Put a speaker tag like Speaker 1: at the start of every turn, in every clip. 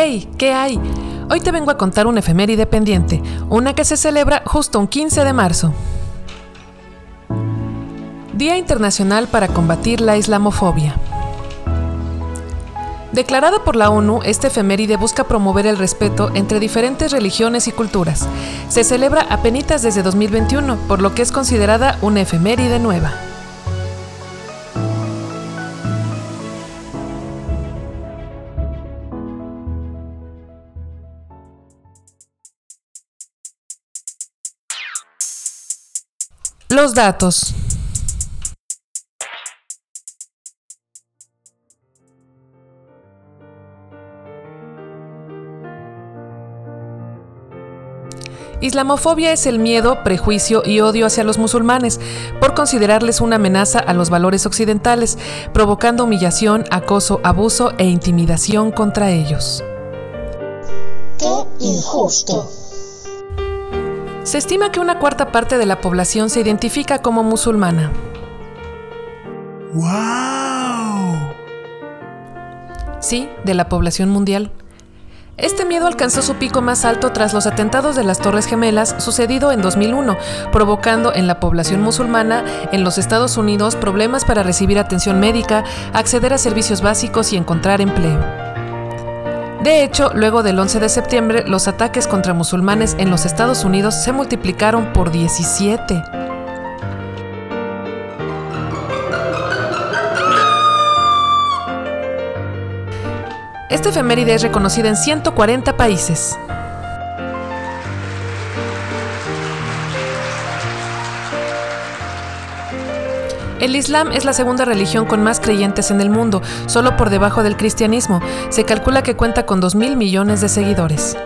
Speaker 1: ¡Hey! ¿Qué hay? Hoy te vengo a contar una efeméride pendiente, una que se celebra justo un 15 de marzo. Día Internacional para combatir la islamofobia. Declarada por la ONU, esta efeméride busca promover el respeto entre diferentes religiones y culturas. Se celebra apenas desde 2021, por lo que es considerada una efeméride nueva. Los datos. Islamofobia es el miedo, prejuicio y odio hacia los musulmanes por considerarles una amenaza a los valores occidentales, provocando humillación, acoso, abuso e intimidación contra ellos.
Speaker 2: ¡Qué injusto!
Speaker 1: Se estima que una cuarta parte de la población se identifica como musulmana.
Speaker 3: ¡Wow!
Speaker 1: Sí, de la población mundial. Este miedo alcanzó su pico más alto tras los atentados de las Torres Gemelas sucedido en 2001, provocando en la población musulmana en los Estados Unidos problemas para recibir atención médica, acceder a servicios básicos y encontrar empleo. De hecho, luego del 11 de septiembre, los ataques contra musulmanes en los Estados Unidos se multiplicaron por 17. Esta efeméride es reconocida en 140 países. El Islam es la segunda religión con más creyentes en el mundo, solo por debajo del cristianismo. Se calcula que cuenta con 2 mil millones de seguidores.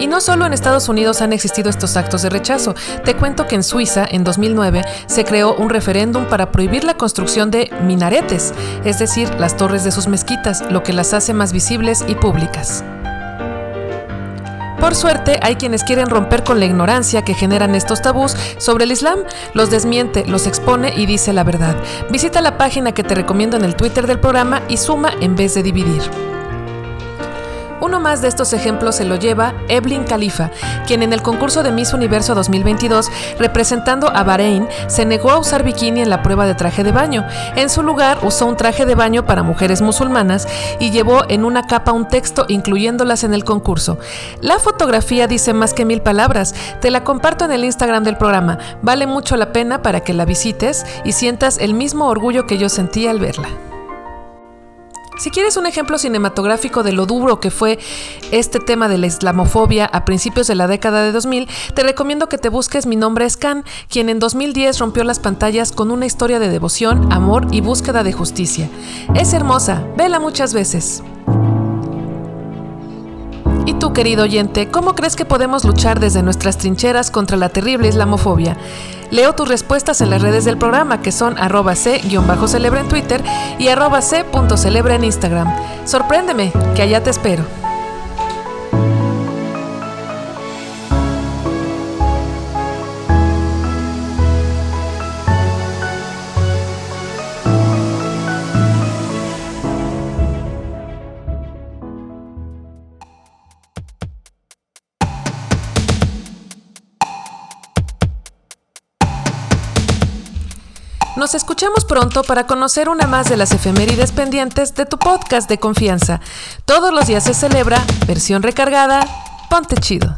Speaker 1: Y no solo en Estados Unidos han existido estos actos de rechazo. Te cuento que en Suiza, en 2009, se creó un referéndum para prohibir la construcción de minaretes, es decir, las torres de sus mezquitas, lo que las hace más visibles y públicas. Por suerte, hay quienes quieren romper con la ignorancia que generan estos tabús sobre el Islam, los desmiente, los expone y dice la verdad. Visita la página que te recomiendo en el Twitter del programa y suma en vez de dividir. Uno más de estos ejemplos se lo lleva Evelyn Khalifa, quien en el concurso de Miss Universo 2022, representando a Bahrein, se negó a usar bikini en la prueba de traje de baño. En su lugar, usó un traje de baño para mujeres musulmanas y llevó en una capa un texto incluyéndolas en el concurso. La fotografía dice más que mil palabras. Te la comparto en el Instagram del programa. Vale mucho la pena para que la visites y sientas el mismo orgullo que yo sentí al verla. Si quieres un ejemplo cinematográfico de lo duro que fue este tema de la islamofobia a principios de la década de 2000, te recomiendo que te busques Mi nombre es Khan, quien en 2010 rompió las pantallas con una historia de devoción, amor y búsqueda de justicia. Es hermosa, vela muchas veces. ¿Y tú, querido oyente, cómo crees que podemos luchar desde nuestras trincheras contra la terrible islamofobia? Leo tus respuestas en las redes del programa, que son arroba c-celebra en Twitter y arroba c.celebra en Instagram. Sorpréndeme, que allá te espero. Nos escuchamos pronto para conocer una más de las efemérides pendientes de tu podcast de confianza. Todos los días se celebra, versión recargada, ponte chido.